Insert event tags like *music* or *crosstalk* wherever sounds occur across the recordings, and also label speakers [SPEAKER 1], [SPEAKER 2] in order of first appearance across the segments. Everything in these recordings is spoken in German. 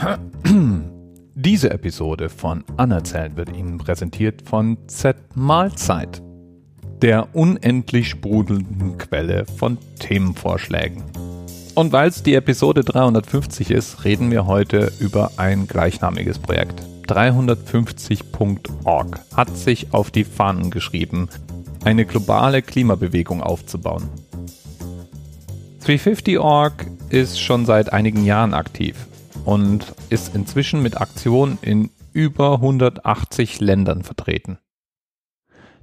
[SPEAKER 1] *clears throat* Diese Episode von Anerzählt wird Ihnen präsentiert von Z Mahlzeit, der unendlich sprudelnden Quelle von Themenvorschlägen. Und weil es die Episode 350 ist, reden wir heute über ein gleichnamiges Projekt. 350.org hat sich auf die Fahnen geschrieben, eine globale Klimabewegung aufzubauen. 350.org ist schon seit einigen Jahren aktiv und ist inzwischen mit Aktionen in über 180 Ländern vertreten.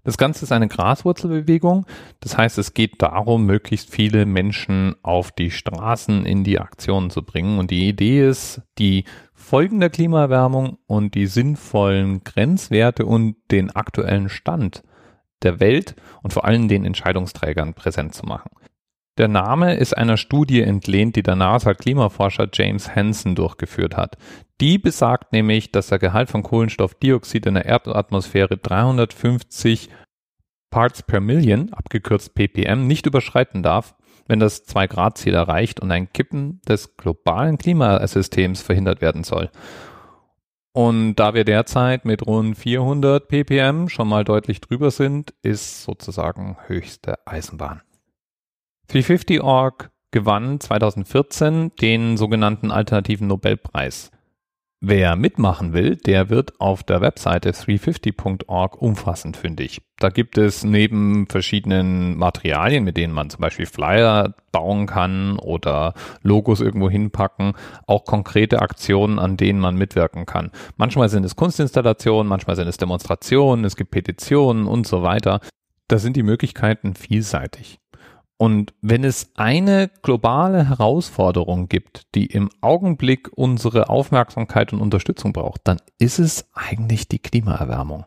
[SPEAKER 1] Das Ganze ist eine Graswurzelbewegung. Das heißt, es geht darum, möglichst viele Menschen auf die Straßen in die Aktionen zu bringen. Und die Idee ist, die Folgen der Klimaerwärmung und die sinnvollen Grenzwerte und den aktuellen Stand der Welt und vor allem den Entscheidungsträgern präsent zu machen. Der Name ist einer Studie entlehnt, die der NASA-Klimaforscher James Hansen durchgeführt hat. Die besagt nämlich, dass der Gehalt von Kohlenstoffdioxid in der Erdatmosphäre 350 Parts per Million, abgekürzt ppm, nicht überschreiten darf, wenn das 2-Grad-Ziel erreicht und ein Kippen des globalen Klimasystems verhindert werden soll. Und da wir derzeit mit rund 400 ppm schon mal deutlich drüber sind, ist sozusagen höchste Eisenbahn. 350.org gewann 2014 den sogenannten Alternativen Nobelpreis. Wer mitmachen will, der wird auf der Webseite 350.org umfassend fündig. Da gibt es neben verschiedenen Materialien, mit denen man zum Beispiel Flyer bauen kann oder Logos irgendwo hinpacken, auch konkrete Aktionen, an denen man mitwirken kann. Manchmal sind es Kunstinstallationen, manchmal sind es Demonstrationen, es gibt Petitionen und so weiter. Da sind die Möglichkeiten vielseitig. Und wenn es eine globale Herausforderung gibt, die im Augenblick unsere Aufmerksamkeit und Unterstützung braucht, dann ist es eigentlich die Klimaerwärmung.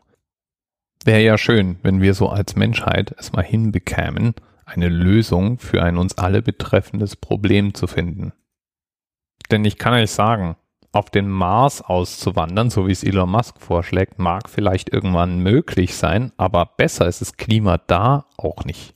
[SPEAKER 1] Wäre ja schön, wenn wir so als Menschheit es mal hinbekämen, eine Lösung für ein uns alle betreffendes Problem zu finden. Denn ich kann euch sagen, auf den Mars auszuwandern, so wie es Elon Musk vorschlägt, mag vielleicht irgendwann möglich sein, aber besser ist das Klima da auch nicht.